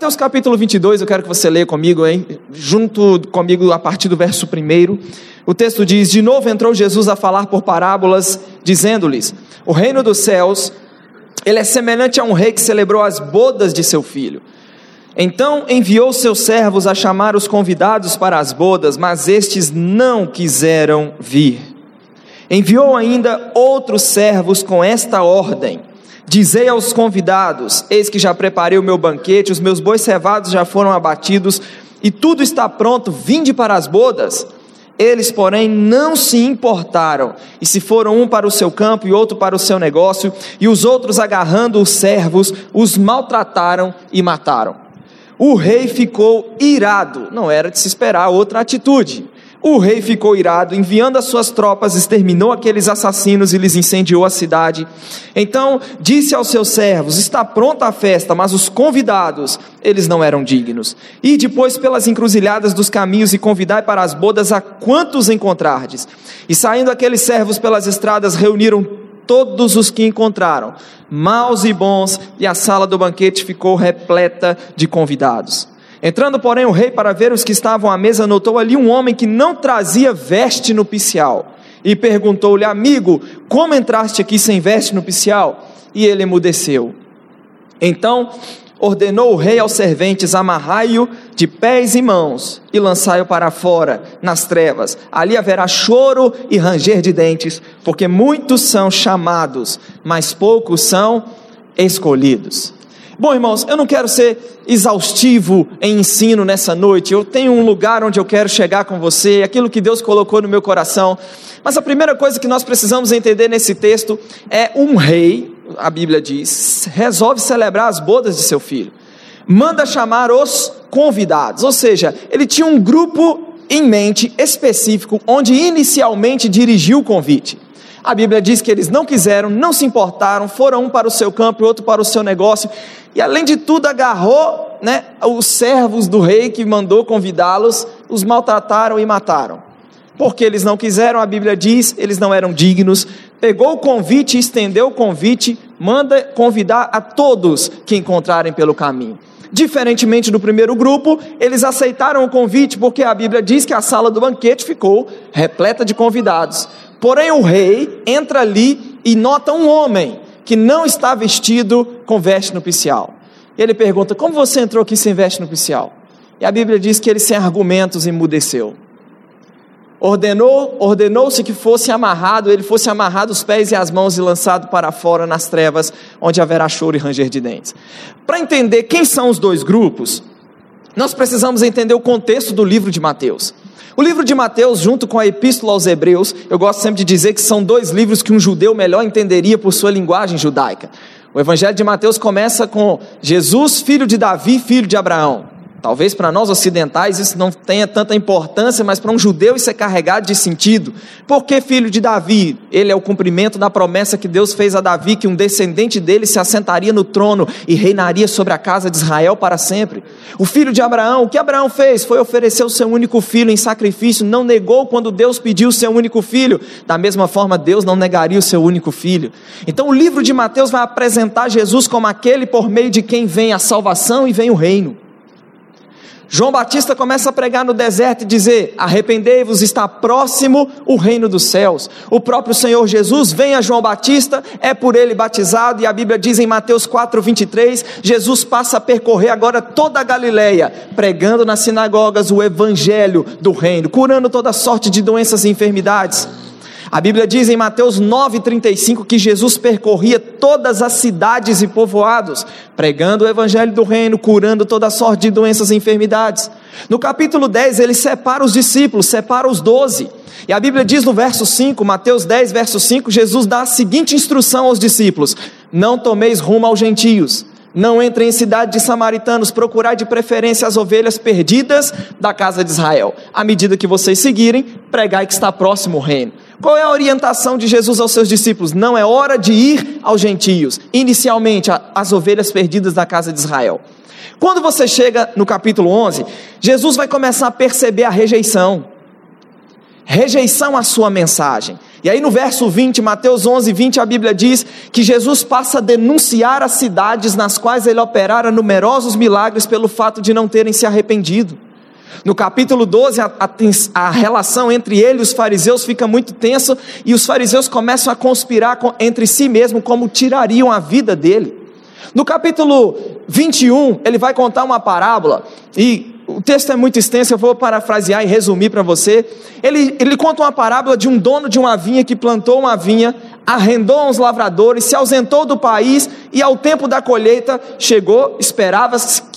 Mateus capítulo 22, eu quero que você leia comigo, hein? junto comigo a partir do verso 1. O texto diz: De novo entrou Jesus a falar por parábolas, dizendo-lhes: O reino dos céus, ele é semelhante a um rei que celebrou as bodas de seu filho. Então enviou seus servos a chamar os convidados para as bodas, mas estes não quiseram vir. Enviou ainda outros servos com esta ordem: Dizei aos convidados: Eis que já preparei o meu banquete, os meus bois cevados já foram abatidos, e tudo está pronto, vinde para as bodas. Eles, porém, não se importaram, e se foram um para o seu campo e outro para o seu negócio, e os outros, agarrando os servos, os maltrataram e mataram. O rei ficou irado, não era de se esperar outra atitude. O rei ficou irado, enviando as suas tropas, exterminou aqueles assassinos e lhes incendiou a cidade. Então disse aos seus servos: Está pronta a festa, mas os convidados, eles não eram dignos. E depois pelas encruzilhadas dos caminhos e convidai para as bodas a quantos encontrardes. E saindo aqueles servos pelas estradas, reuniram todos os que encontraram, maus e bons, e a sala do banquete ficou repleta de convidados. Entrando, porém, o rei para ver os que estavam à mesa, notou ali um homem que não trazia veste nupcial. E perguntou-lhe, amigo, como entraste aqui sem veste nupcial? E ele emudeceu. Então ordenou o rei aos serventes: amarrai-o de pés e mãos e lançai-o para fora, nas trevas. Ali haverá choro e ranger de dentes, porque muitos são chamados, mas poucos são escolhidos. Bom, irmãos, eu não quero ser exaustivo em ensino nessa noite. Eu tenho um lugar onde eu quero chegar com você, aquilo que Deus colocou no meu coração. Mas a primeira coisa que nós precisamos entender nesse texto é um rei, a Bíblia diz, resolve celebrar as bodas de seu filho. Manda chamar os convidados, ou seja, ele tinha um grupo em mente específico onde inicialmente dirigiu o convite. A Bíblia diz que eles não quiseram, não se importaram, foram um para o seu campo e outro para o seu negócio, e além de tudo agarrou né, os servos do rei que mandou convidá-los, os maltrataram e mataram. Porque eles não quiseram, a Bíblia diz, eles não eram dignos. Pegou o convite, estendeu o convite, manda convidar a todos que encontrarem pelo caminho. Diferentemente do primeiro grupo, eles aceitaram o convite porque a Bíblia diz que a sala do banquete ficou repleta de convidados. Porém, o rei entra ali e nota um homem que não está vestido com veste nupcial. Ele pergunta: Como você entrou aqui sem veste nupcial? E a Bíblia diz que ele, sem argumentos, emudeceu. Ordenou, ordenou-se que fosse amarrado, ele fosse amarrado os pés e as mãos e lançado para fora nas trevas, onde haverá choro e ranger de dentes. Para entender quem são os dois grupos, nós precisamos entender o contexto do livro de Mateus. O livro de Mateus, junto com a Epístola aos Hebreus, eu gosto sempre de dizer que são dois livros que um judeu melhor entenderia por sua linguagem judaica. O Evangelho de Mateus começa com Jesus, filho de Davi, filho de Abraão. Talvez para nós ocidentais isso não tenha tanta importância, mas para um judeu isso é carregado de sentido. Por que filho de Davi? Ele é o cumprimento da promessa que Deus fez a Davi, que um descendente dele se assentaria no trono e reinaria sobre a casa de Israel para sempre. O filho de Abraão, o que Abraão fez? Foi oferecer o seu único filho em sacrifício, não negou quando Deus pediu o seu único filho. Da mesma forma, Deus não negaria o seu único filho. Então o livro de Mateus vai apresentar Jesus como aquele por meio de quem vem a salvação e vem o reino. João Batista começa a pregar no deserto e dizer: Arrependei-vos, está próximo o reino dos céus. O próprio Senhor Jesus vem a João Batista, é por ele batizado, e a Bíblia diz em Mateus 4, 23: Jesus passa a percorrer agora toda a Galileia, pregando nas sinagogas o evangelho do reino, curando toda sorte de doenças e enfermidades. A Bíblia diz em Mateus 9,35 que Jesus percorria todas as cidades e povoados, pregando o evangelho do reino, curando toda sorte de doenças e enfermidades. No capítulo 10, ele separa os discípulos, separa os doze. E a Bíblia diz no verso 5, Mateus 10, verso 5, Jesus dá a seguinte instrução aos discípulos: Não tomeis rumo aos gentios. Não entrem em cidade de samaritanos, procurai de preferência as ovelhas perdidas da casa de Israel. À medida que vocês seguirem, pregai que está próximo o reino. Qual é a orientação de Jesus aos seus discípulos? Não é hora de ir aos gentios, inicialmente as ovelhas perdidas da casa de Israel. Quando você chega no capítulo 11, Jesus vai começar a perceber a rejeição. Rejeição à sua mensagem, E aí no verso 20, Mateus 11, 20, a Bíblia diz que Jesus passa a denunciar as cidades nas quais ele operara numerosos milagres pelo fato de não terem se arrependido. No capítulo 12, a, a, a, relação entre ele e os fariseus fica muito tensa e os fariseus começam a conspirar com, entre si mesmo como tirariam a vida dele. No capítulo 21, ele vai contar uma parábola e o texto é muito extenso, eu vou parafrasear e resumir para você. Ele, ele conta uma parábola de um dono de uma vinha que plantou uma vinha, arrendou uns lavradores, se ausentou do país e ao tempo da colheita chegou,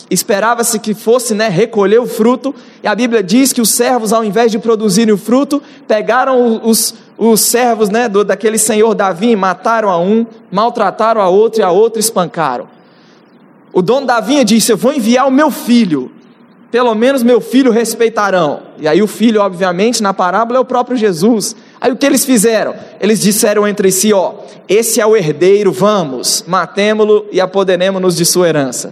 esperava-se esperava que fosse né, recolher o fruto, e a Bíblia diz que os servos, ao invés de produzirem o fruto, pegaram os, os servos né, do, daquele senhor Davi e mataram a um, maltrataram a outro e a outro espancaram. O dono da vinha disse: Eu vou enviar o meu filho pelo menos meu filho respeitarão. E aí o filho, obviamente, na parábola é o próprio Jesus. Aí o que eles fizeram? Eles disseram entre si, ó, esse é o herdeiro, vamos, matemo-lo e apoderemos-nos de sua herança.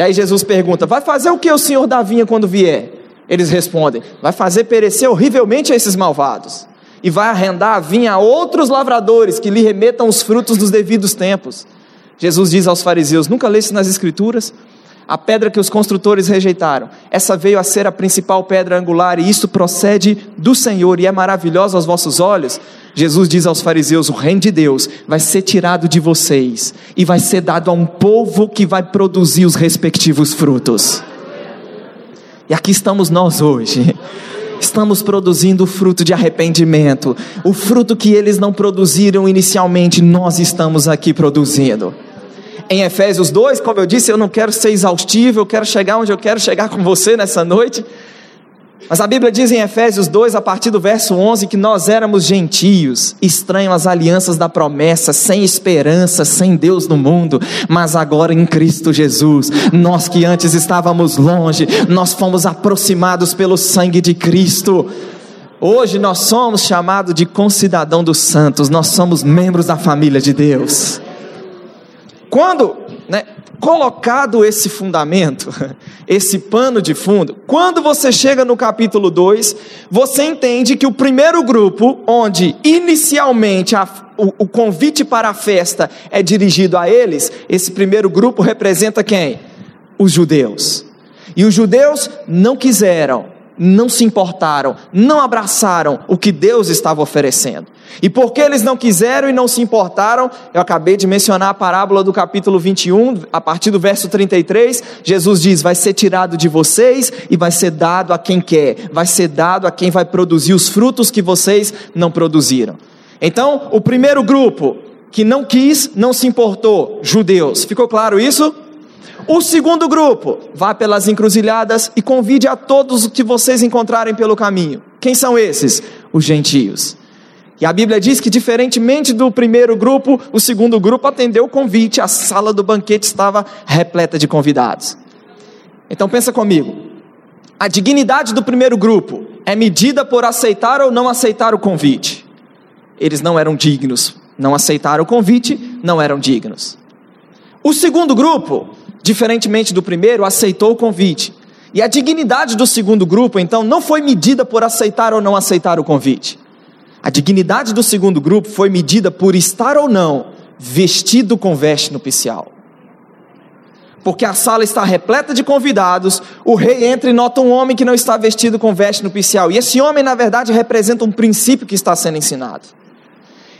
E aí Jesus pergunta: Vai fazer o que o senhor da vinha quando vier? Eles respondem: Vai fazer perecer horrivelmente a esses malvados. E vai arrendar a vinha a outros lavradores que lhe remetam os frutos dos devidos tempos. Jesus diz aos fariseus: Nunca leste nas Escrituras? A pedra que os construtores rejeitaram. Essa veio a ser a principal pedra angular, e isso procede do Senhor e é maravilhosa aos vossos olhos. Jesus diz aos fariseus: o reino de Deus vai ser tirado de vocês e vai ser dado a um povo que vai produzir os respectivos frutos. E aqui estamos nós hoje. Estamos produzindo o fruto de arrependimento, o fruto que eles não produziram inicialmente, nós estamos aqui produzindo em Efésios 2, como eu disse, eu não quero ser exaustivo, eu quero chegar onde eu quero chegar com você nessa noite. Mas a Bíblia diz em Efésios 2, a partir do verso 11, que nós éramos gentios, estranhos às alianças da promessa, sem esperança, sem Deus no mundo, mas agora em Cristo Jesus, nós que antes estávamos longe, nós fomos aproximados pelo sangue de Cristo. Hoje nós somos chamados de concidadão dos santos, nós somos membros da família de Deus. Quando, né, colocado esse fundamento, esse pano de fundo, quando você chega no capítulo 2, você entende que o primeiro grupo, onde inicialmente a, o, o convite para a festa é dirigido a eles, esse primeiro grupo representa quem? Os judeus. E os judeus não quiseram não se importaram, não abraçaram o que Deus estava oferecendo. E porque eles não quiseram e não se importaram, eu acabei de mencionar a parábola do capítulo 21, a partir do verso 33, Jesus diz: Vai ser tirado de vocês e vai ser dado a quem quer, vai ser dado a quem vai produzir os frutos que vocês não produziram. Então, o primeiro grupo que não quis, não se importou, judeus. Ficou claro isso? O segundo grupo, vá pelas encruzilhadas e convide a todos que vocês encontrarem pelo caminho. Quem são esses? Os gentios. E a Bíblia diz que, diferentemente do primeiro grupo, o segundo grupo atendeu o convite, a sala do banquete estava repleta de convidados. Então pensa comigo. A dignidade do primeiro grupo é medida por aceitar ou não aceitar o convite. Eles não eram dignos, não aceitaram o convite, não eram dignos. O segundo grupo diferentemente do primeiro, aceitou o convite. E a dignidade do segundo grupo, então, não foi medida por aceitar ou não aceitar o convite. A dignidade do segundo grupo foi medida por estar ou não vestido com veste nupcial. Porque a sala está repleta de convidados, o rei entra e nota um homem que não está vestido com veste nupcial. E esse homem, na verdade, representa um princípio que está sendo ensinado.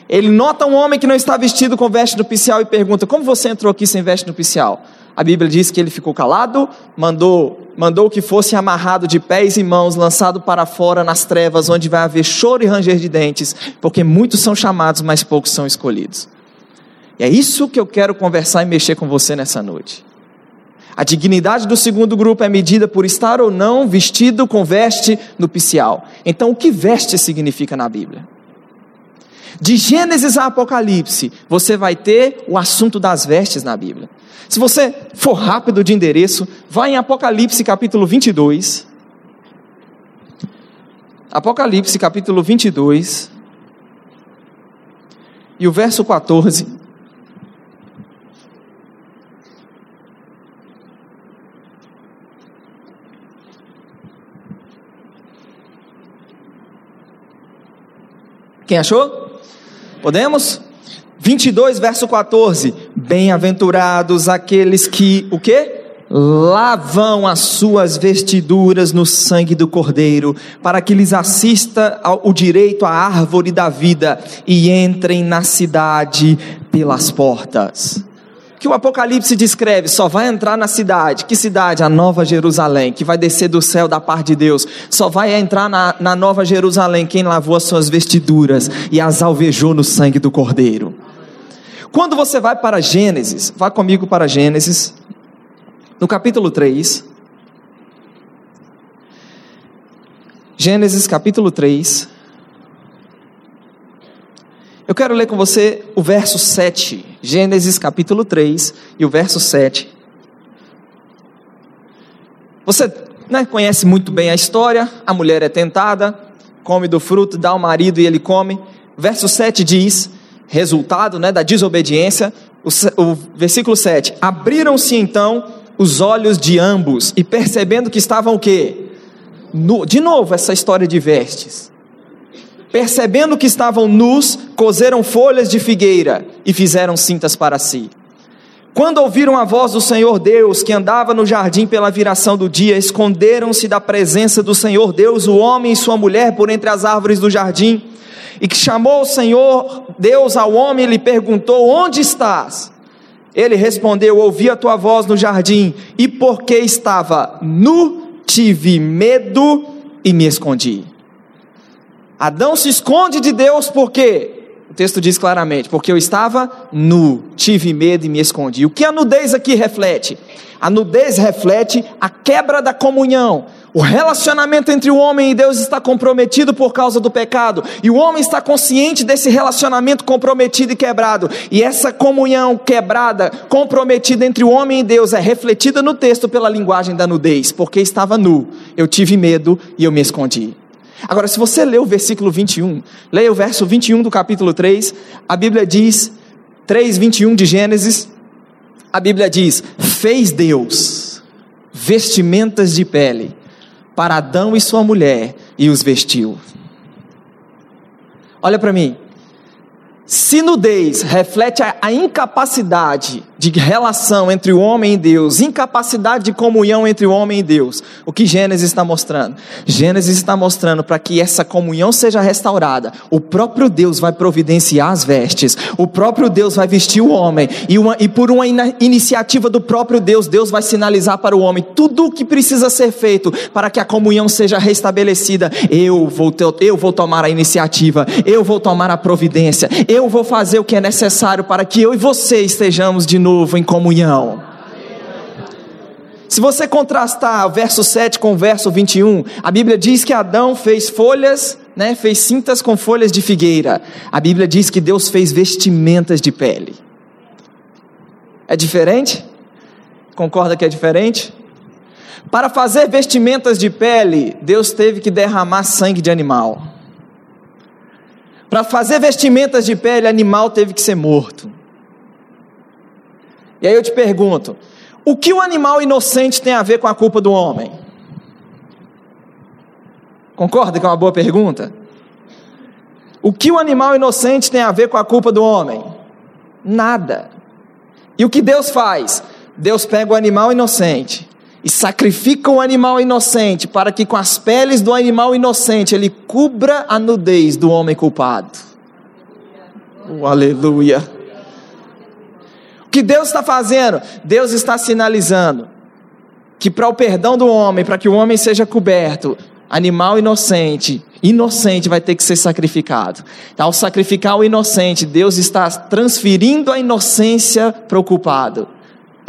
Ele nota um homem que não está vestido com veste nupcial e pergunta: Como você entrou aqui sem veste nupcial? A Bíblia diz que ele ficou calado, mandou, mandou que fosse amarrado de pés e mãos, lançado para fora nas trevas, onde vai haver choro e ranger de dentes, porque muitos são chamados, mas poucos são escolhidos. E é isso que eu quero conversar e mexer com você nessa noite. A dignidade do segundo grupo é medida por estar ou não vestido com veste nupcial. Então, o que veste significa na Bíblia? De Gênesis a Apocalipse, você vai ter o assunto das vestes na Bíblia. Se você for rápido de endereço, vá em Apocalipse capítulo 22. Apocalipse capítulo 22. E o verso 14. Quem achou? Podemos? 22, verso 14. Bem-aventurados aqueles que, o quê? lavam as suas vestiduras no sangue do Cordeiro, para que lhes assista o direito à árvore da vida e entrem na cidade pelas portas. Que o Apocalipse descreve, só vai entrar na cidade. Que cidade? A Nova Jerusalém, que vai descer do céu da parte de Deus. Só vai entrar na, na Nova Jerusalém quem lavou as suas vestiduras e as alvejou no sangue do Cordeiro. Quando você vai para Gênesis, vá comigo para Gênesis, no capítulo 3. Gênesis capítulo 3. Eu quero ler com você o verso 7. Gênesis capítulo 3 e o verso 7. Você né, conhece muito bem a história. A mulher é tentada, come do fruto, dá ao marido e ele come. Verso 7 diz: resultado né, da desobediência. O, o versículo 7: Abriram-se então os olhos de ambos e percebendo que estavam o quê? Nu, de novo essa história de vestes. Percebendo que estavam nus, coseram folhas de figueira e fizeram cintas para si. Quando ouviram a voz do Senhor Deus, que andava no jardim pela viração do dia, esconderam-se da presença do Senhor Deus, o homem e sua mulher, por entre as árvores do jardim. E que chamou o Senhor Deus ao homem e lhe perguntou: Onde estás? Ele respondeu: Ouvi a tua voz no jardim, e porque estava nu, tive medo e me escondi. Adão se esconde de Deus porque o texto diz claramente: porque eu estava nu, tive medo e me escondi. O que a nudez aqui reflete? A nudez reflete a quebra da comunhão. O relacionamento entre o homem e Deus está comprometido por causa do pecado, e o homem está consciente desse relacionamento comprometido e quebrado. E essa comunhão quebrada, comprometida entre o homem e Deus é refletida no texto pela linguagem da nudez, porque estava nu, eu tive medo e eu me escondi. Agora, se você ler o versículo 21, leia o verso 21 do capítulo 3, a Bíblia diz, 3, 21 de Gênesis, a Bíblia diz: Fez Deus vestimentas de pele para Adão e sua mulher e os vestiu. Olha para mim. Se nudez reflete a, incapacidade de relação entre o homem e Deus, incapacidade de comunhão entre o homem e Deus, o que Gênesis está mostrando? Gênesis está mostrando para que essa comunhão seja restaurada, o próprio Deus vai providenciar as vestes, o próprio Deus vai vestir o homem, e, uma, e por uma in iniciativa do próprio Deus, Deus vai sinalizar para o homem tudo o que precisa ser feito para que a comunhão seja restabelecida. Eu vou, ter, eu vou tomar a iniciativa, eu vou tomar a providência, eu eu vou fazer o que é necessário para que eu e você estejamos de novo em comunhão. Se você contrastar o verso 7 com o verso 21, a Bíblia diz que Adão fez folhas, né, fez cintas com folhas de figueira. A Bíblia diz que Deus fez vestimentas de pele. É diferente? Concorda que é diferente? Para fazer vestimentas de pele, Deus teve que derramar sangue de animal. Para fazer vestimentas de pele, animal teve que ser morto. E aí eu te pergunto: o que o animal inocente tem a ver com a culpa do homem? Concorda que é uma boa pergunta? O que o animal inocente tem a ver com a culpa do homem? Nada. E o que Deus faz? Deus pega o animal inocente, e sacrifica um animal inocente para que com as peles do animal inocente ele cubra a nudez do homem culpado. Oh, aleluia. O que Deus está fazendo? Deus está sinalizando que para o perdão do homem, para que o homem seja coberto, animal inocente, inocente vai ter que ser sacrificado. Ao sacrificar o inocente, Deus está transferindo a inocência para o culpado.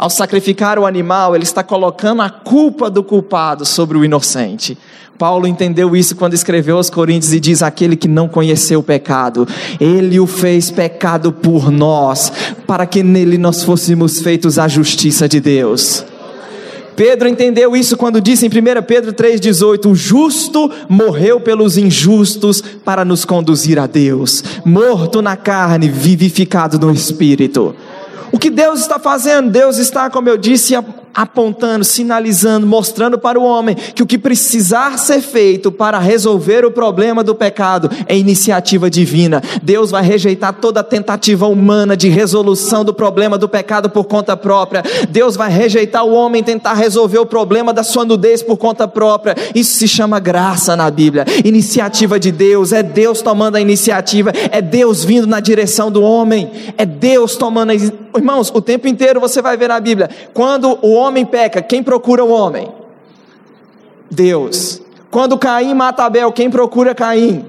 Ao sacrificar o animal, ele está colocando a culpa do culpado sobre o inocente. Paulo entendeu isso quando escreveu aos Coríntios e diz: Aquele que não conheceu o pecado, ele o fez pecado por nós, para que nele nós fôssemos feitos a justiça de Deus. Pedro entendeu isso quando disse em 1 Pedro 3,18: O justo morreu pelos injustos para nos conduzir a Deus, morto na carne, vivificado no espírito. O que Deus está fazendo? Deus está, como eu disse, apontando, sinalizando, mostrando para o homem que o que precisar ser feito para resolver o problema do pecado é iniciativa divina. Deus vai rejeitar toda tentativa humana de resolução do problema do pecado por conta própria. Deus vai rejeitar o homem tentar resolver o problema da sua nudez por conta própria. Isso se chama graça na Bíblia. Iniciativa de Deus, é Deus tomando a iniciativa, é Deus vindo na direção do homem, é Deus tomando a Irmãos, o tempo inteiro você vai ver na Bíblia, quando o homem peca, quem procura o homem? Deus. Quando Caim mata Abel, quem procura Caim?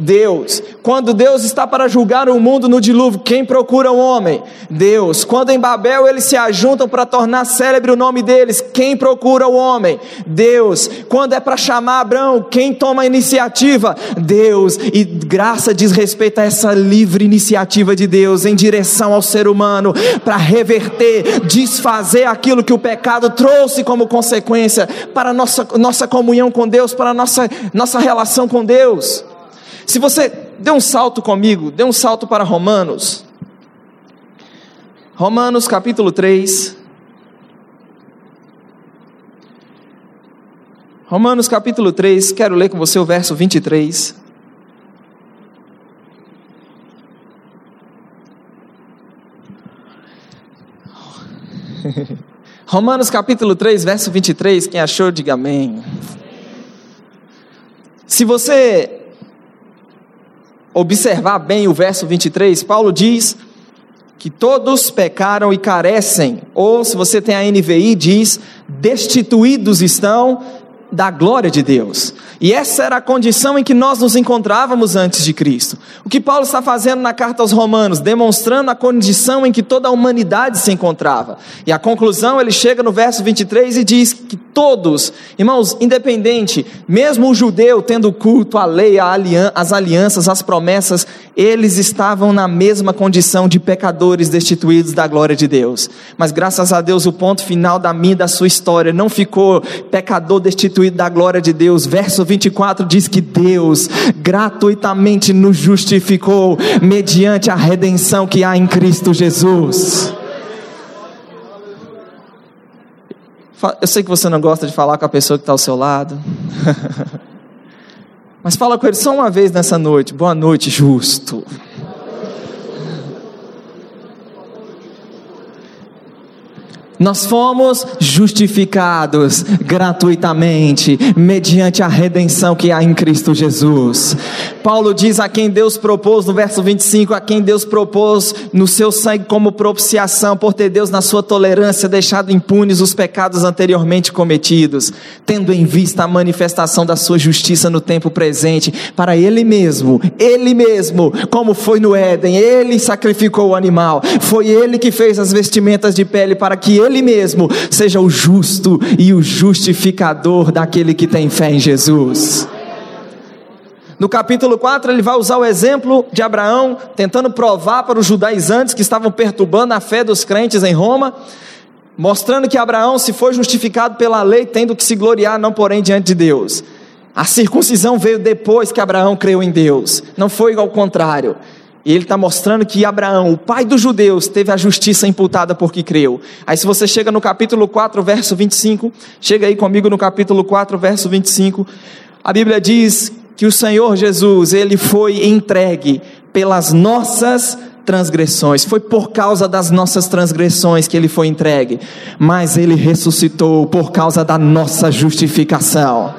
Deus. Quando Deus está para julgar o mundo no dilúvio, quem procura o homem? Deus. Quando em Babel eles se ajuntam para tornar célebre o nome deles, quem procura o homem? Deus. Quando é para chamar Abraão, quem toma a iniciativa? Deus. E graça diz respeito a essa livre iniciativa de Deus em direção ao ser humano para reverter, desfazer aquilo que o pecado trouxe como consequência para nossa, nossa comunhão com Deus, para nossa, nossa relação com Deus. Se você dê um salto comigo, dê um salto para Romanos. Romanos capítulo 3. Romanos capítulo 3, quero ler com você o verso 23. Romanos capítulo 3, verso 23, quem achou, diga amém. Se você observar bem o verso 23, Paulo diz que todos pecaram e carecem, ou se você tem a NVI, diz: destituídos estão da glória de Deus. E essa era a condição em que nós nos encontrávamos antes de Cristo. O que Paulo está fazendo na carta aos Romanos, demonstrando a condição em que toda a humanidade se encontrava. E a conclusão, ele chega no verso 23 e diz que todos, irmãos, independente, mesmo o judeu tendo culto à lei, às alianças, às promessas, eles estavam na mesma condição de pecadores destituídos da glória de Deus. Mas graças a Deus, o ponto final da minha da sua história não ficou pecador destituído da glória de Deus. Verso 24 diz que Deus gratuitamente nos justificou mediante a redenção que há em Cristo Jesus. Eu sei que você não gosta de falar com a pessoa que está ao seu lado. Mas fala com ele só uma vez nessa noite. Boa noite, justo. Nós fomos justificados gratuitamente, mediante a redenção que há em Cristo Jesus. Paulo diz a quem Deus propôs, no verso 25, a quem Deus propôs no seu sangue como propiciação, por ter Deus na sua tolerância deixado impunes os pecados anteriormente cometidos, tendo em vista a manifestação da sua justiça no tempo presente, para Ele mesmo, Ele mesmo, como foi no Éden, Ele sacrificou o animal, foi Ele que fez as vestimentas de pele para que Ele mesmo seja o justo e o justificador daquele que tem fé em Jesus. No capítulo 4, ele vai usar o exemplo de Abraão, tentando provar para os judaizantes que estavam perturbando a fé dos crentes em Roma, mostrando que Abraão se foi justificado pela lei, tendo que se gloriar, não porém diante de Deus. A circuncisão veio depois que Abraão creu em Deus, não foi ao contrário. E ele está mostrando que Abraão, o pai dos judeus, teve a justiça imputada porque creu. Aí, se você chega no capítulo 4, verso 25, chega aí comigo no capítulo 4, verso 25, a Bíblia diz que o Senhor Jesus, ele foi entregue pelas nossas transgressões, foi por causa das nossas transgressões que ele foi entregue, mas ele ressuscitou por causa da nossa justificação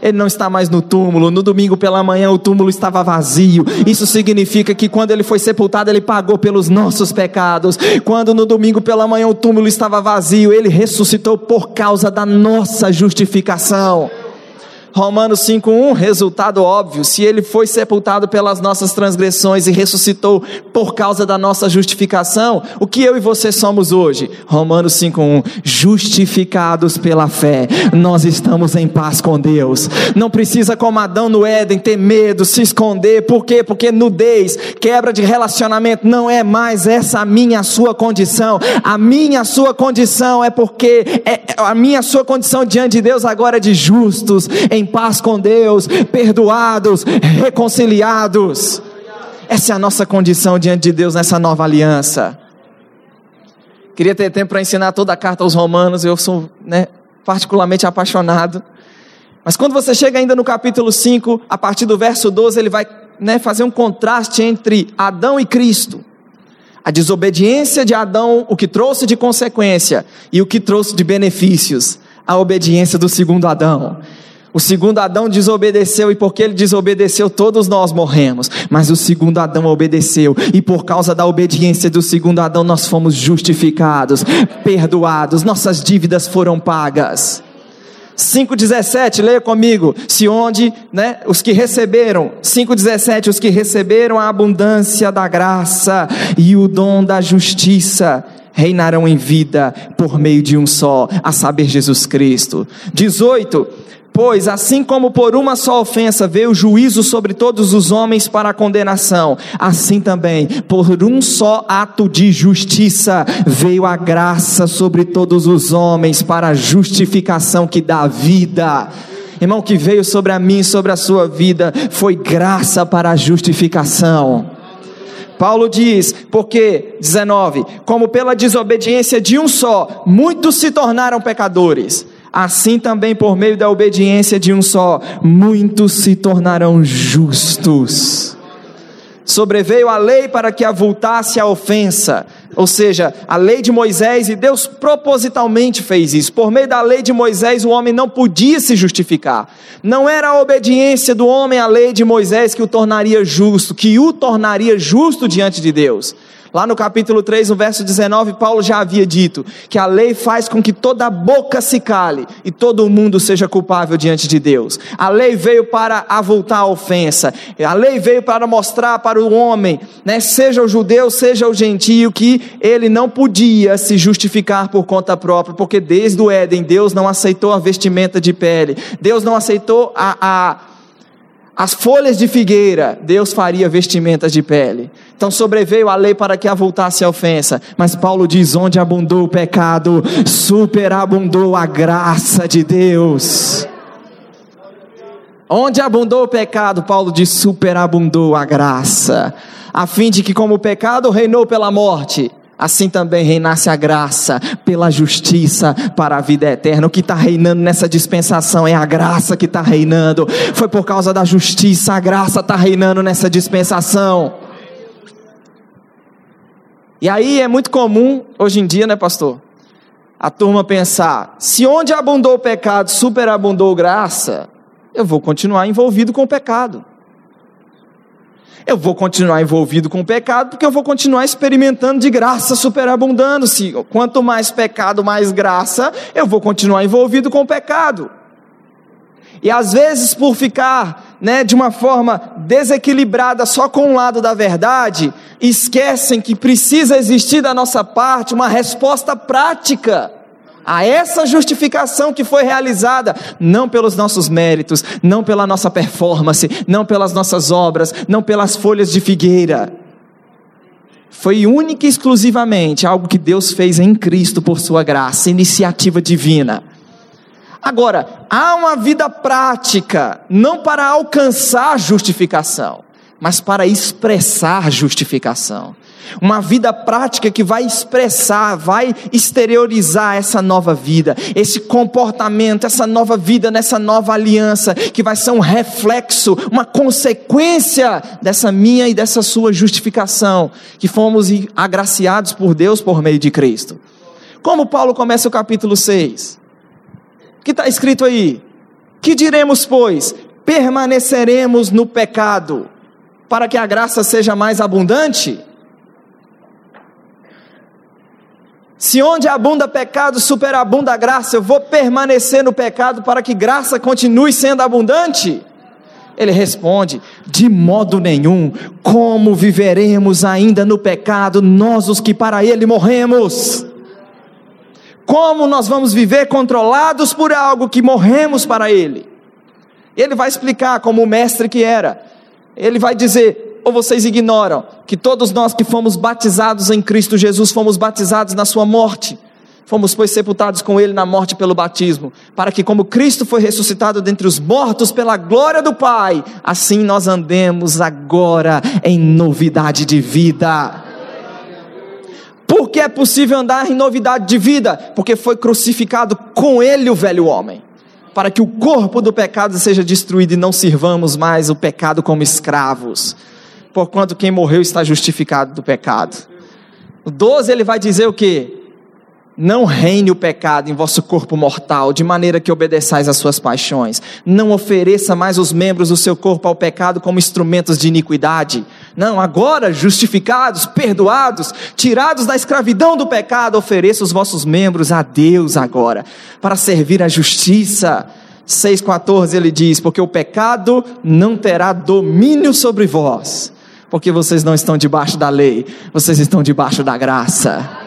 ele não está mais no túmulo. No domingo pela manhã o túmulo estava vazio. Isso significa que quando ele foi sepultado, ele pagou pelos nossos pecados. Quando no domingo pela manhã o túmulo estava vazio, ele ressuscitou por causa da nossa justificação. Romanos 5:1, resultado óbvio, se ele foi sepultado pelas nossas transgressões e ressuscitou por causa da nossa justificação, o que eu e você somos hoje? Romanos 5:1, justificados pela fé. Nós estamos em paz com Deus. Não precisa como Adão no Éden ter medo, se esconder. Por quê? Porque nudez, quebra de relacionamento não é mais essa a minha a sua condição. A minha a sua condição é porque é a minha a sua condição diante de Deus agora é de justos em paz com Deus, perdoados, reconciliados. Essa é a nossa condição diante de Deus nessa nova aliança. Queria ter tempo para ensinar toda a carta aos Romanos, eu sou né, particularmente apaixonado. Mas quando você chega ainda no capítulo 5, a partir do verso 12, ele vai né, fazer um contraste entre Adão e Cristo. A desobediência de Adão, o que trouxe de consequência, e o que trouxe de benefícios, a obediência do segundo Adão. O segundo Adão desobedeceu, e porque ele desobedeceu, todos nós morremos. Mas o segundo Adão obedeceu, e por causa da obediência do segundo Adão, nós fomos justificados, perdoados, nossas dívidas foram pagas. 5,17, leia comigo. Se onde, né, os que receberam, 5,17, os que receberam a abundância da graça e o dom da justiça, reinarão em vida por meio de um só, a saber, Jesus Cristo. 18, Pois, assim como por uma só ofensa veio o juízo sobre todos os homens para a condenação, assim também, por um só ato de justiça, veio a graça sobre todos os homens para a justificação que dá vida. Irmão, que veio sobre a mim sobre a sua vida foi graça para a justificação. Paulo diz, porque, 19, como pela desobediência de um só, muitos se tornaram pecadores assim também por meio da obediência de um só, muitos se tornarão justos. Sobreveio a lei para que avultasse a ofensa, ou seja, a lei de Moisés, e Deus propositalmente fez isso. Por meio da lei de Moisés, o homem não podia se justificar. Não era a obediência do homem à lei de Moisés que o tornaria justo, que o tornaria justo diante de Deus. Lá no capítulo 3, no verso 19, Paulo já havia dito que a lei faz com que toda boca se cale e todo mundo seja culpável diante de Deus. A lei veio para avultar a ofensa. A lei veio para mostrar para o homem, né, seja o judeu, seja o gentio, que ele não podia se justificar por conta própria, porque desde o Éden Deus não aceitou a vestimenta de pele. Deus não aceitou a, a as folhas de figueira, Deus faria vestimentas de pele. Então sobreveio a lei para que avultasse a ofensa. Mas Paulo diz: onde abundou o pecado, superabundou a graça de Deus. Onde abundou o pecado, Paulo diz: superabundou a graça. A fim de que, como o pecado reinou pela morte, assim também reinasse a graça pela justiça para a vida eterna. O que está reinando nessa dispensação é a graça que está reinando. Foi por causa da justiça, a graça está reinando nessa dispensação. E aí é muito comum, hoje em dia, né, pastor? A turma pensar: se onde abundou o pecado, superabundou graça, eu vou continuar envolvido com o pecado eu vou continuar envolvido com o pecado, porque eu vou continuar experimentando de graça superabundando. Se quanto mais pecado, mais graça, eu vou continuar envolvido com o pecado. E às vezes, por ficar né, de uma forma desequilibrada só com um lado da verdade, esquecem que precisa existir da nossa parte uma resposta prática a essa justificação que foi realizada, não pelos nossos méritos, não pela nossa performance, não pelas nossas obras, não pelas folhas de figueira. Foi única e exclusivamente algo que Deus fez em Cristo por sua graça, iniciativa divina. Agora, há uma vida prática, não para alcançar justificação, mas para expressar justificação uma vida prática que vai expressar, vai exteriorizar essa nova vida, esse comportamento, essa nova vida nessa nova aliança, que vai ser um reflexo, uma consequência dessa minha e dessa sua justificação, que fomos agraciados por Deus por meio de Cristo. Como Paulo começa o capítulo 6? O que está escrito aí? Que diremos, pois? Permaneceremos no pecado, para que a graça seja mais abundante? Se onde abunda pecado, superabunda a graça, eu vou permanecer no pecado para que graça continue sendo abundante? Ele responde: De modo nenhum, como viveremos ainda no pecado, nós os que para ele morremos? Como nós vamos viver controlados por algo que morremos para ele? Ele vai explicar como o mestre que era. Ele vai dizer: ou vocês ignoram que todos nós que fomos batizados em Cristo Jesus fomos batizados na Sua morte? Fomos, pois, sepultados com Ele na morte pelo batismo, para que, como Cristo foi ressuscitado dentre os mortos pela glória do Pai, assim nós andemos agora em novidade de vida. Porque é possível andar em novidade de vida? Porque foi crucificado com ele o velho homem. Para que o corpo do pecado seja destruído e não sirvamos mais o pecado como escravos. Porquanto quem morreu está justificado do pecado. O 12 ele vai dizer o que? Não reine o pecado em vosso corpo mortal, de maneira que obedeçais às suas paixões. Não ofereça mais os membros do seu corpo ao pecado como instrumentos de iniquidade. Não, agora, justificados, perdoados, tirados da escravidão do pecado, ofereça os vossos membros a Deus agora, para servir a justiça. 6,14 ele diz: Porque o pecado não terá domínio sobre vós, porque vocês não estão debaixo da lei, vocês estão debaixo da graça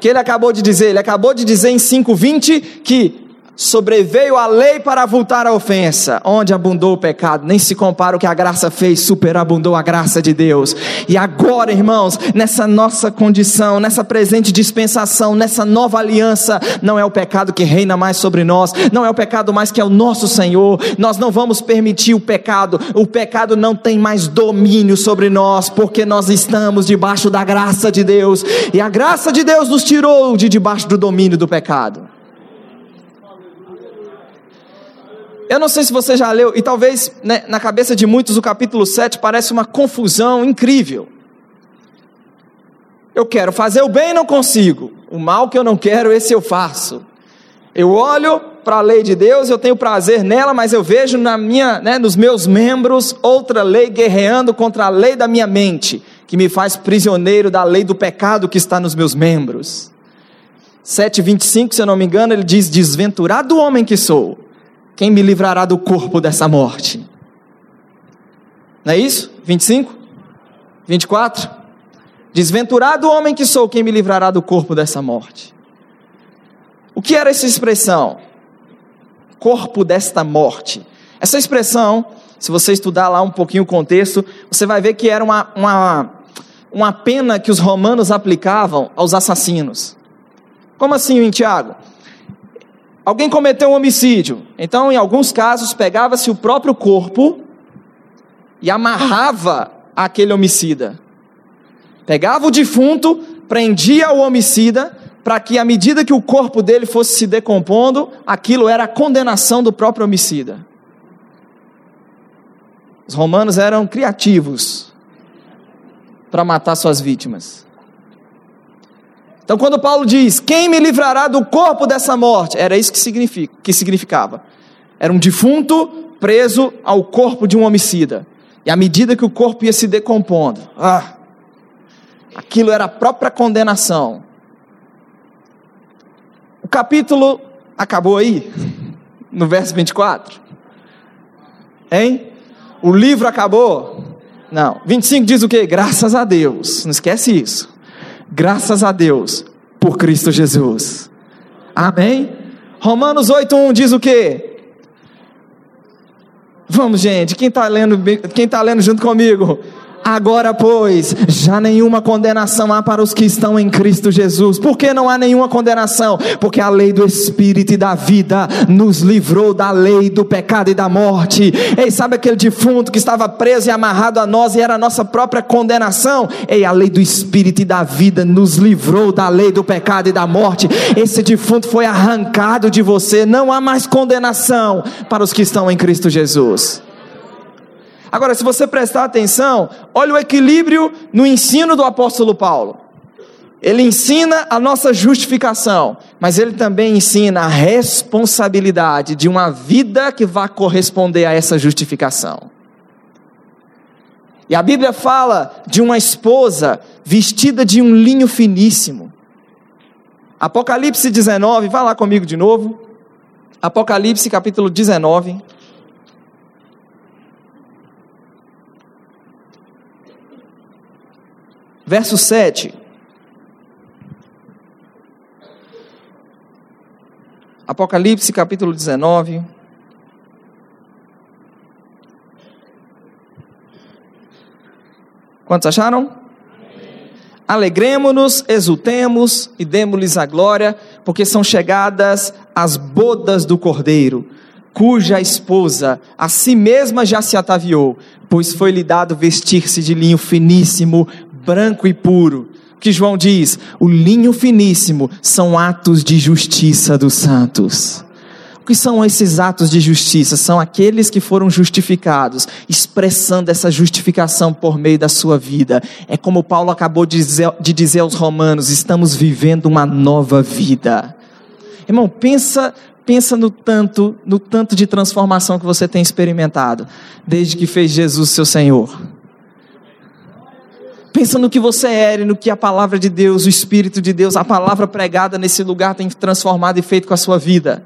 que ele acabou de dizer? Ele acabou de dizer em 5:20 que sobreveio a lei para avultar a ofensa, onde abundou o pecado, nem se compara o que a graça fez, superabundou a graça de Deus. E agora, irmãos, nessa nossa condição, nessa presente dispensação, nessa nova aliança, não é o pecado que reina mais sobre nós, não é o pecado mais que é o nosso Senhor. Nós não vamos permitir o pecado. O pecado não tem mais domínio sobre nós, porque nós estamos debaixo da graça de Deus. E a graça de Deus nos tirou de debaixo do domínio do pecado. Eu não sei se você já leu, e talvez né, na cabeça de muitos o capítulo 7 parece uma confusão incrível. Eu quero fazer o bem e não consigo. O mal que eu não quero, esse eu faço. Eu olho para a lei de Deus, eu tenho prazer nela, mas eu vejo na minha, né, nos meus membros outra lei guerreando contra a lei da minha mente, que me faz prisioneiro da lei do pecado que está nos meus membros. 7:25, se eu não me engano, ele diz: "Desventurado homem que sou, quem me livrará do corpo dessa morte? Não é isso? 25? 24? Desventurado homem que sou, quem me livrará do corpo dessa morte? O que era essa expressão? Corpo desta morte. Essa expressão, se você estudar lá um pouquinho o contexto, você vai ver que era uma, uma, uma pena que os romanos aplicavam aos assassinos. Como assim, Tiago? Alguém cometeu um homicídio. Então, em alguns casos, pegava-se o próprio corpo e amarrava aquele homicida. Pegava o defunto, prendia o homicida, para que à medida que o corpo dele fosse se decompondo, aquilo era a condenação do próprio homicida. Os romanos eram criativos para matar suas vítimas. Então, quando Paulo diz: Quem me livrará do corpo dessa morte? Era isso que, significa, que significava. Era um defunto preso ao corpo de um homicida. E à medida que o corpo ia se decompondo, ah, aquilo era a própria condenação. O capítulo acabou aí, no verso 24. Hein? O livro acabou? Não. 25 diz o quê? Graças a Deus. Não esquece isso. Graças a Deus por Cristo Jesus. Amém? Romanos 8:1 diz o quê? Vamos, gente, quem está lendo, quem tá lendo junto comigo? Agora, pois, já nenhuma condenação há para os que estão em Cristo Jesus. Por que não há nenhuma condenação? Porque a lei do Espírito e da vida nos livrou da lei do pecado e da morte. Ei, sabe aquele defunto que estava preso e amarrado a nós e era a nossa própria condenação? Ei, a lei do Espírito e da vida nos livrou da lei do pecado e da morte. Esse defunto foi arrancado de você. Não há mais condenação para os que estão em Cristo Jesus. Agora, se você prestar atenção, olha o equilíbrio no ensino do apóstolo Paulo. Ele ensina a nossa justificação, mas ele também ensina a responsabilidade de uma vida que vai corresponder a essa justificação. E a Bíblia fala de uma esposa vestida de um linho finíssimo. Apocalipse 19, vá lá comigo de novo. Apocalipse capítulo 19. Verso 7. Apocalipse capítulo 19. Quantos acharam? Alegremos-nos, exultemos e demos-lhes a glória, porque são chegadas as bodas do Cordeiro, cuja esposa a si mesma já se ataviou, pois foi-lhe dado vestir-se de linho finíssimo, branco e puro. que João diz: o linho finíssimo são atos de justiça dos santos. O que são esses atos de justiça? São aqueles que foram justificados, expressando essa justificação por meio da sua vida. É como Paulo acabou de dizer, de dizer aos Romanos: estamos vivendo uma nova vida. Irmão, pensa, pensa no tanto, no tanto de transformação que você tem experimentado desde que fez Jesus seu Senhor. Pensa no que você era e no que a palavra de Deus, o Espírito de Deus, a palavra pregada nesse lugar tem transformado e feito com a sua vida.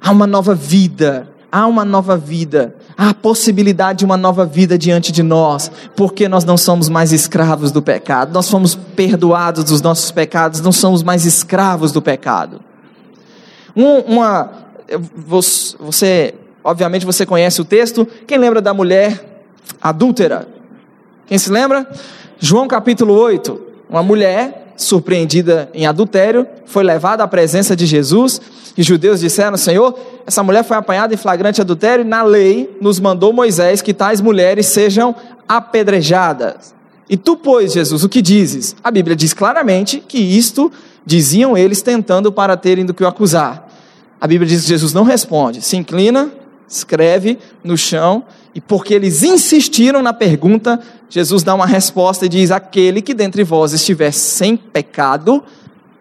Há uma nova vida, há uma nova vida, há a possibilidade de uma nova vida diante de nós, porque nós não somos mais escravos do pecado, nós fomos perdoados dos nossos pecados, não somos mais escravos do pecado. Um, uma, você, obviamente você conhece o texto, quem lembra da mulher adúltera? Quem se lembra? João capítulo 8, uma mulher surpreendida em adultério, foi levada à presença de Jesus, e judeus disseram: Senhor, essa mulher foi apanhada em flagrante adultério, e na lei nos mandou Moisés que tais mulheres sejam apedrejadas. E tu, pois, Jesus, o que dizes? A Bíblia diz claramente que isto diziam eles tentando para terem do que o acusar. A Bíblia diz que Jesus não responde, se inclina, escreve no chão, e porque eles insistiram na pergunta, Jesus dá uma resposta e diz: Aquele que dentre vós estiver sem pecado,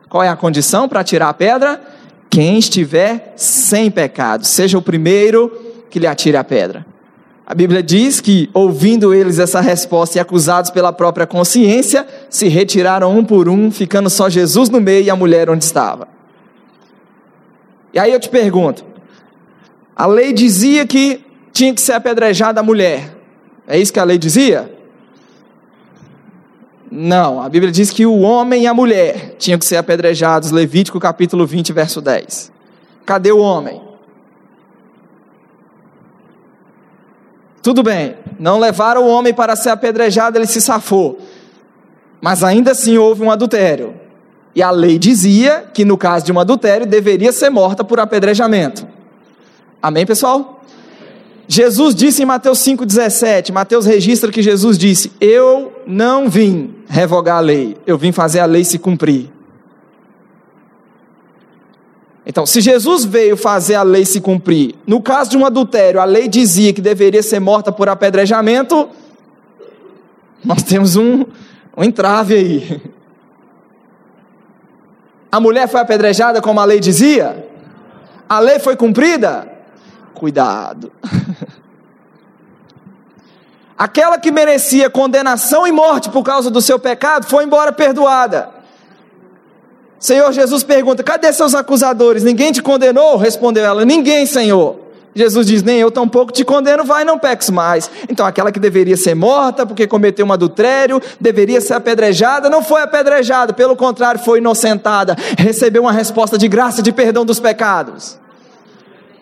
qual é a condição para tirar a pedra? Quem estiver sem pecado, seja o primeiro que lhe atire a pedra. A Bíblia diz que, ouvindo eles essa resposta e acusados pela própria consciência, se retiraram um por um, ficando só Jesus no meio e a mulher onde estava. E aí eu te pergunto: a lei dizia que tinha que ser apedrejada a mulher. É isso que a lei dizia? Não, a Bíblia diz que o homem e a mulher tinham que ser apedrejados, Levítico capítulo 20, verso 10. Cadê o homem? Tudo bem, não levaram o homem para ser apedrejado, ele se safou. Mas ainda assim houve um adultério. E a lei dizia que no caso de um adultério deveria ser morta por apedrejamento. Amém, pessoal? Jesus disse em Mateus 5,17, Mateus registra que Jesus disse: Eu não vim revogar a lei, eu vim fazer a lei se cumprir. Então, se Jesus veio fazer a lei se cumprir, no caso de um adultério, a lei dizia que deveria ser morta por apedrejamento, nós temos um, um entrave aí. A mulher foi apedrejada como a lei dizia? A lei foi cumprida? Cuidado. Aquela que merecia condenação e morte por causa do seu pecado foi embora perdoada. Senhor Jesus pergunta: cadê seus acusadores? Ninguém te condenou? Respondeu ela: Ninguém, Senhor. Jesus diz: Nem eu tampouco te condeno, vai, não peques mais. Então, aquela que deveria ser morta porque cometeu um adultério, deveria ser apedrejada, não foi apedrejada, pelo contrário, foi inocentada, recebeu uma resposta de graça de perdão dos pecados.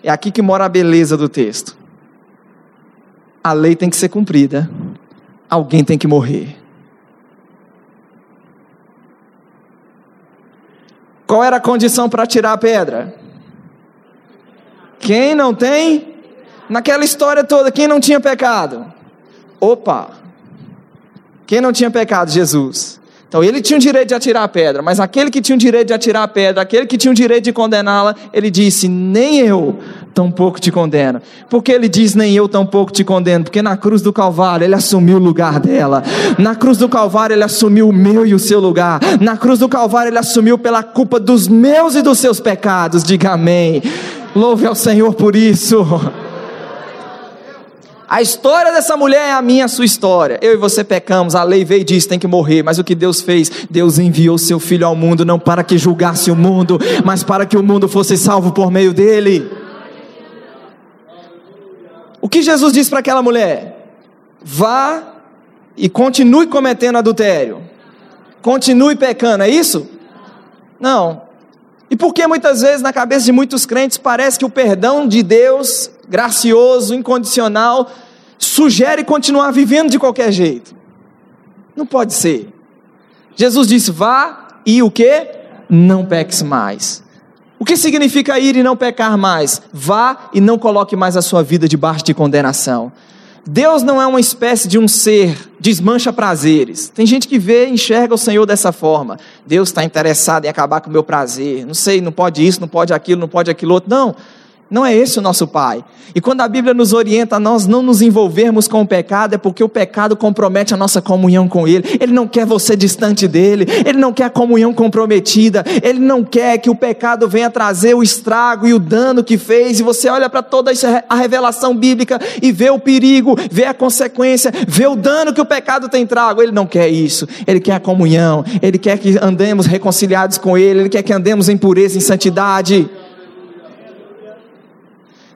É aqui que mora a beleza do texto. A lei tem que ser cumprida, alguém tem que morrer. Qual era a condição para tirar a pedra? Quem não tem? Naquela história toda, quem não tinha pecado? Opa! Quem não tinha pecado? Jesus. Então ele tinha o direito de atirar a pedra, mas aquele que tinha o direito de atirar a pedra, aquele que tinha o direito de condená-la, ele disse: Nem eu tampouco te condeno. Porque ele diz: Nem eu tampouco te condeno? Porque na cruz do Calvário ele assumiu o lugar dela. Na cruz do Calvário ele assumiu o meu e o seu lugar. Na cruz do Calvário ele assumiu pela culpa dos meus e dos seus pecados. Diga amém. Louve ao Senhor por isso. A história dessa mulher é a minha, a sua história. Eu e você pecamos, a lei veio e disse tem que morrer, mas o que Deus fez? Deus enviou seu filho ao mundo não para que julgasse o mundo, mas para que o mundo fosse salvo por meio dele. O que Jesus disse para aquela mulher? Vá e continue cometendo adultério. Continue pecando, é isso? Não. E por que muitas vezes na cabeça de muitos crentes parece que o perdão de Deus gracioso, incondicional, sugere continuar vivendo de qualquer jeito. Não pode ser. Jesus disse: vá e o que? Não peques mais. O que significa ir e não pecar mais? Vá e não coloque mais a sua vida debaixo de condenação. Deus não é uma espécie de um ser desmancha prazeres. Tem gente que vê enxerga o Senhor dessa forma. Deus está interessado em acabar com o meu prazer. Não sei, não pode isso, não pode aquilo, não pode aquilo outro. Não. Não é esse o nosso Pai. E quando a Bíblia nos orienta a nós não nos envolvermos com o pecado, é porque o pecado compromete a nossa comunhão com Ele. Ele não quer você distante dele, Ele não quer a comunhão comprometida, Ele não quer que o pecado venha trazer o estrago e o dano que fez. E você olha para toda a revelação bíblica e vê o perigo, vê a consequência, vê o dano que o pecado tem trago. Ele não quer isso, Ele quer a comunhão, Ele quer que andemos reconciliados com Ele, Ele quer que andemos em pureza, em santidade.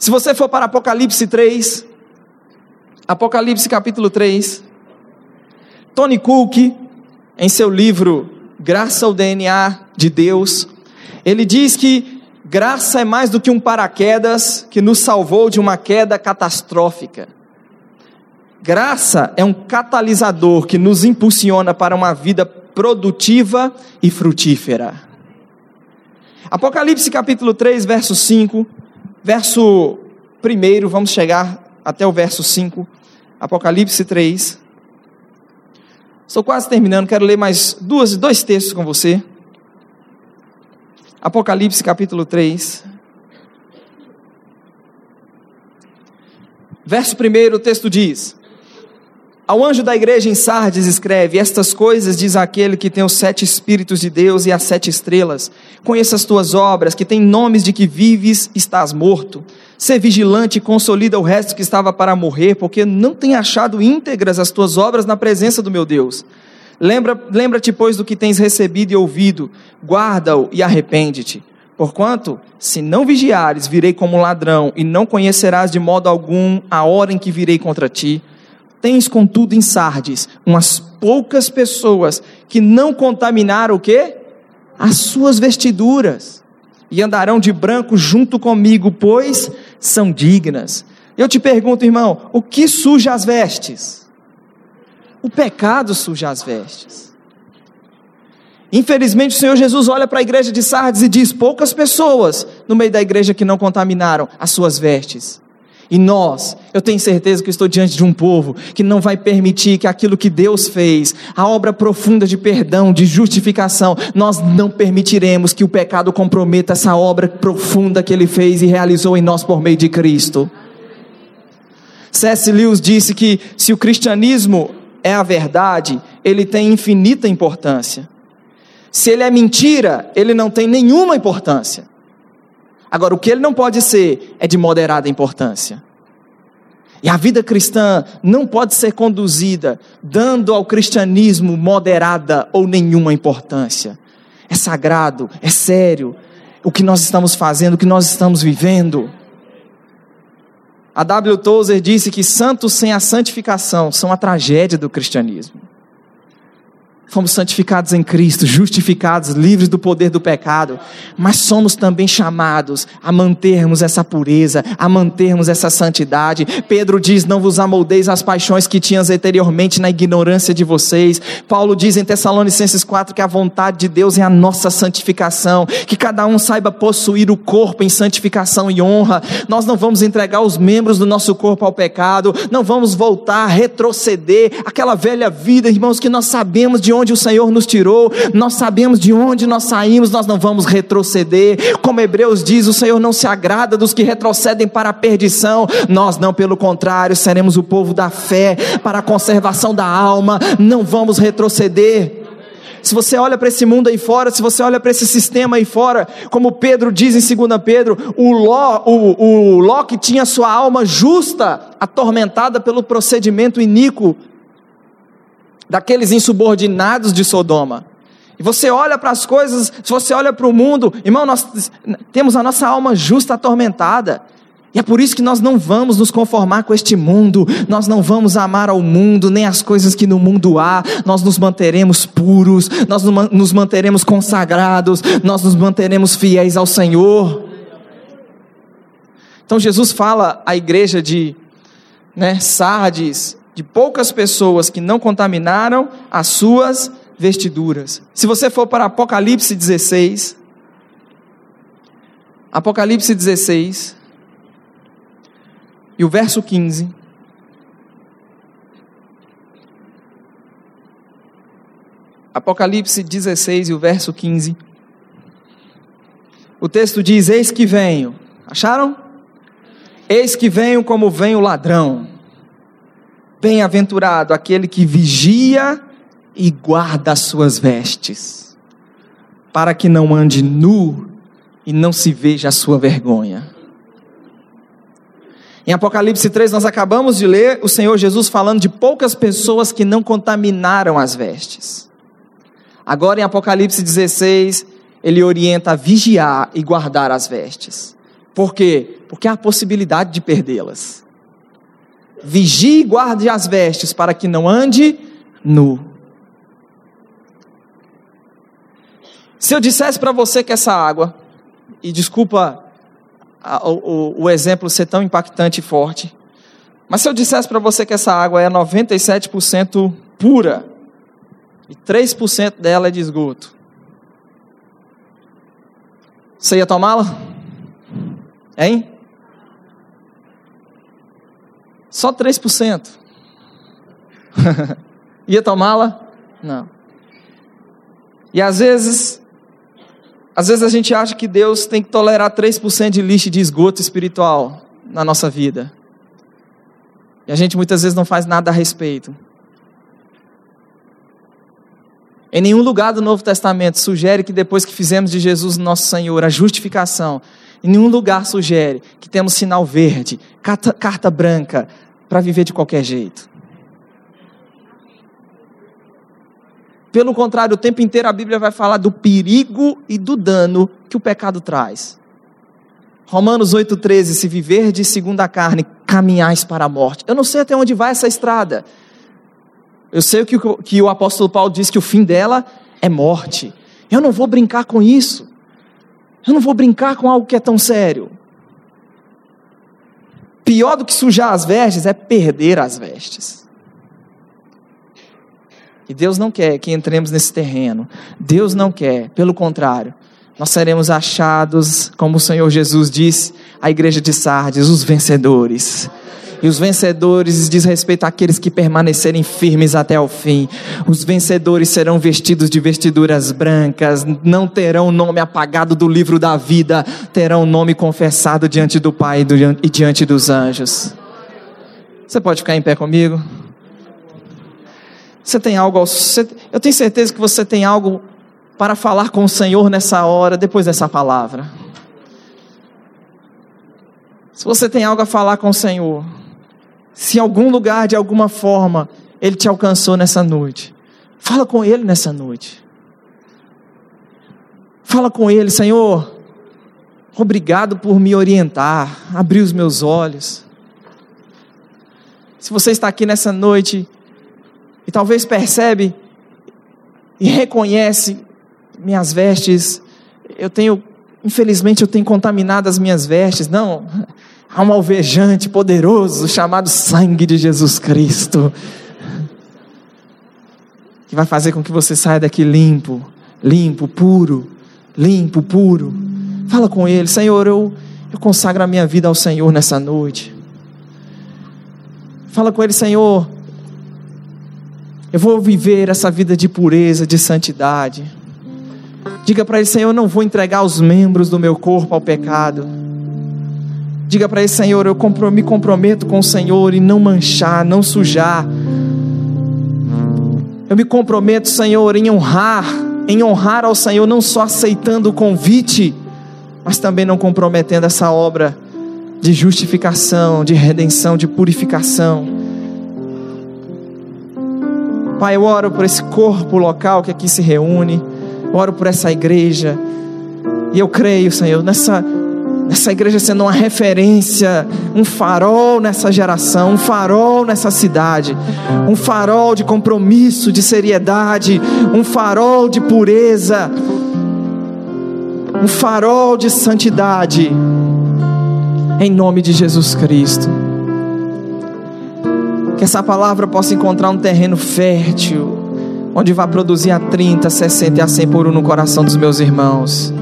Se você for para Apocalipse 3, Apocalipse capítulo 3, Tony Cook, em seu livro Graça ao DNA de Deus, ele diz que graça é mais do que um paraquedas que nos salvou de uma queda catastrófica. Graça é um catalisador que nos impulsiona para uma vida produtiva e frutífera. Apocalipse capítulo 3, verso 5 verso 1, vamos chegar até o verso 5, Apocalipse 3. Estou quase terminando, quero ler mais duas, dois textos com você. Apocalipse capítulo 3. Verso 1, o texto diz: ao anjo da igreja em Sardes escreve: Estas coisas diz aquele que tem os sete Espíritos de Deus e as sete estrelas. Conheça as tuas obras, que têm nomes de que vives, estás morto. Ser vigilante e consolida o resto que estava para morrer, porque não tem achado íntegras as tuas obras na presença do meu Deus. Lembra-te, lembra pois, do que tens recebido e ouvido, guarda-o e arrepende-te. Porquanto, se não vigiares, virei como ladrão, e não conhecerás de modo algum a hora em que virei contra ti. Tens, contudo, em Sardes, umas poucas pessoas que não contaminaram o quê? As suas vestiduras. E andarão de branco junto comigo, pois são dignas. Eu te pergunto, irmão, o que suja as vestes? O pecado suja as vestes. Infelizmente, o Senhor Jesus olha para a igreja de Sardes e diz: poucas pessoas no meio da igreja que não contaminaram as suas vestes. E nós, eu tenho certeza que estou diante de um povo que não vai permitir que aquilo que Deus fez, a obra profunda de perdão, de justificação, nós não permitiremos que o pecado comprometa essa obra profunda que Ele fez e realizou em nós por meio de Cristo. C.S. Lewis disse que se o cristianismo é a verdade, ele tem infinita importância. Se ele é mentira, ele não tem nenhuma importância. Agora, o que ele não pode ser é de moderada importância. E a vida cristã não pode ser conduzida dando ao cristianismo moderada ou nenhuma importância. É sagrado, é sério o que nós estamos fazendo, o que nós estamos vivendo. A W. Tozer disse que santos sem a santificação são a tragédia do cristianismo. Fomos santificados em Cristo, justificados, livres do poder do pecado, mas somos também chamados a mantermos essa pureza, a mantermos essa santidade. Pedro diz: Não vos amoldeis as paixões que tinhas anteriormente na ignorância de vocês. Paulo diz em Tessalonicenses 4 que a vontade de Deus é a nossa santificação, que cada um saiba possuir o corpo em santificação e honra. Nós não vamos entregar os membros do nosso corpo ao pecado, não vamos voltar, retroceder aquela velha vida, irmãos, que nós sabemos de onde onde o Senhor nos tirou, nós sabemos de onde nós saímos, nós não vamos retroceder. Como Hebreus diz, o Senhor não se agrada dos que retrocedem para a perdição, nós não, pelo contrário, seremos o povo da fé para a conservação da alma, não vamos retroceder. Se você olha para esse mundo aí fora, se você olha para esse sistema aí fora, como Pedro diz em 2 Pedro, o Ló, o, o Ló que tinha sua alma justa atormentada pelo procedimento iníquo daqueles insubordinados de Sodoma. E você olha para as coisas, se você olha para o mundo, irmão, nós temos a nossa alma justa atormentada. E é por isso que nós não vamos nos conformar com este mundo, nós não vamos amar ao mundo, nem as coisas que no mundo há, nós nos manteremos puros, nós nos manteremos consagrados, nós nos manteremos fiéis ao Senhor. Então Jesus fala à igreja de né, Sardes, de poucas pessoas que não contaminaram as suas vestiduras. Se você for para Apocalipse 16, Apocalipse 16, e o verso 15. Apocalipse 16 e o verso 15. O texto diz: Eis que venho. Acharam? Eis que venho como vem o ladrão. Bem-aventurado aquele que vigia e guarda as suas vestes, para que não ande nu e não se veja a sua vergonha. Em Apocalipse 3, nós acabamos de ler o Senhor Jesus falando de poucas pessoas que não contaminaram as vestes. Agora, em Apocalipse 16, ele orienta a vigiar e guardar as vestes. Por quê? Porque há a possibilidade de perdê-las. Vigie e guarde as vestes para que não ande nu. Se eu dissesse para você que essa água, e desculpa a, o, o exemplo ser tão impactante e forte, mas se eu dissesse para você que essa água é 97% pura e 3% dela é de esgoto, você ia tomá-la? Hein? Só 3%. ia tomá-la? Não. E às vezes, às vezes a gente acha que Deus tem que tolerar 3% de lixo de esgoto espiritual na nossa vida. E a gente muitas vezes não faz nada a respeito. Em nenhum lugar do Novo Testamento sugere que depois que fizemos de Jesus nosso Senhor a justificação, em nenhum lugar sugere que temos sinal verde, carta, carta branca, para viver de qualquer jeito. Pelo contrário, o tempo inteiro a Bíblia vai falar do perigo e do dano que o pecado traz. Romanos 8,13: Se viver de segunda carne, caminhais para a morte. Eu não sei até onde vai essa estrada. Eu sei que, que o apóstolo Paulo diz que o fim dela é morte. Eu não vou brincar com isso. Eu não vou brincar com algo que é tão sério. Pior do que sujar as vestes é perder as vestes. E Deus não quer que entremos nesse terreno. Deus não quer, pelo contrário, nós seremos achados, como o Senhor Jesus disse à igreja de Sardes, os vencedores. E os vencedores diz respeito àqueles que permanecerem firmes até o fim. Os vencedores serão vestidos de vestiduras brancas, não terão o nome apagado do livro da vida, terão o nome confessado diante do Pai e diante dos anjos. Você pode ficar em pé comigo? Você tem algo, eu tenho certeza que você tem algo para falar com o Senhor nessa hora, depois dessa palavra. Se você tem algo a falar com o Senhor, se em algum lugar, de alguma forma, Ele te alcançou nessa noite, fala com Ele nessa noite. Fala com Ele, Senhor, obrigado por me orientar, abrir os meus olhos. Se você está aqui nessa noite e talvez percebe e reconhece minhas vestes, eu tenho, infelizmente, eu tenho contaminado as minhas vestes. Não, Há um alvejante poderoso chamado sangue de Jesus Cristo, que vai fazer com que você saia daqui limpo, limpo, puro, limpo, puro. Fala com Ele, Senhor, eu, eu consagro a minha vida ao Senhor nessa noite. Fala com Ele, Senhor, eu vou viver essa vida de pureza, de santidade. Diga para Ele, Senhor, eu não vou entregar os membros do meu corpo ao pecado. Diga para ele, Senhor, eu me comprometo com o Senhor em não manchar, não sujar. Eu me comprometo, Senhor, em honrar, em honrar ao Senhor, não só aceitando o convite, mas também não comprometendo essa obra de justificação, de redenção, de purificação. Pai, eu oro por esse corpo local que aqui se reúne, oro por essa igreja, e eu creio, Senhor, nessa essa igreja sendo uma referência, um farol nessa geração, um farol nessa cidade, um farol de compromisso, de seriedade, um farol de pureza, um farol de santidade, em nome de Jesus Cristo. Que essa palavra possa encontrar um terreno fértil, onde vai produzir a 30, 60 e a 100 por um no coração dos meus irmãos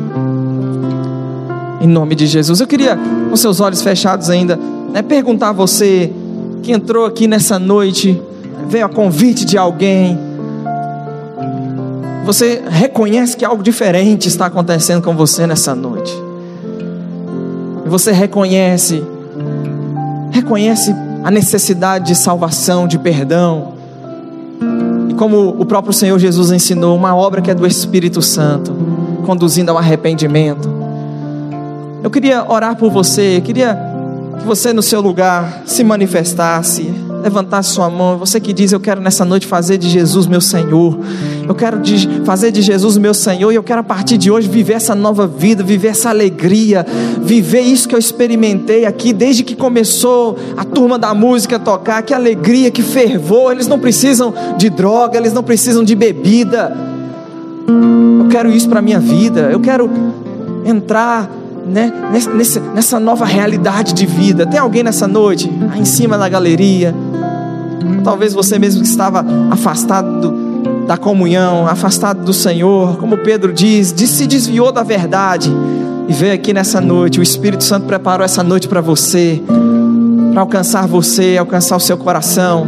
em nome de Jesus. Eu queria, com seus olhos fechados ainda, né, perguntar a você que entrou aqui nessa noite, veio a convite de alguém. Você reconhece que algo diferente está acontecendo com você nessa noite. Você reconhece, reconhece a necessidade de salvação, de perdão. E como o próprio Senhor Jesus ensinou, uma obra que é do Espírito Santo, conduzindo ao arrependimento. Eu queria orar por você, eu queria que você no seu lugar se manifestasse, levantasse sua mão, você que diz: Eu quero nessa noite fazer de Jesus meu Senhor, eu quero de, fazer de Jesus meu Senhor, e eu quero a partir de hoje viver essa nova vida, viver essa alegria, viver isso que eu experimentei aqui desde que começou a turma da música a tocar, que alegria, que fervor. Eles não precisam de droga, eles não precisam de bebida. Eu quero isso para minha vida, eu quero entrar né, nessa, nessa nova realidade de vida. Tem alguém nessa noite, aí em cima da galeria? Talvez você mesmo que estava afastado do, da comunhão, afastado do Senhor, como Pedro diz, de, se desviou da verdade e veio aqui nessa noite. O Espírito Santo preparou essa noite para você, para alcançar você, alcançar o seu coração.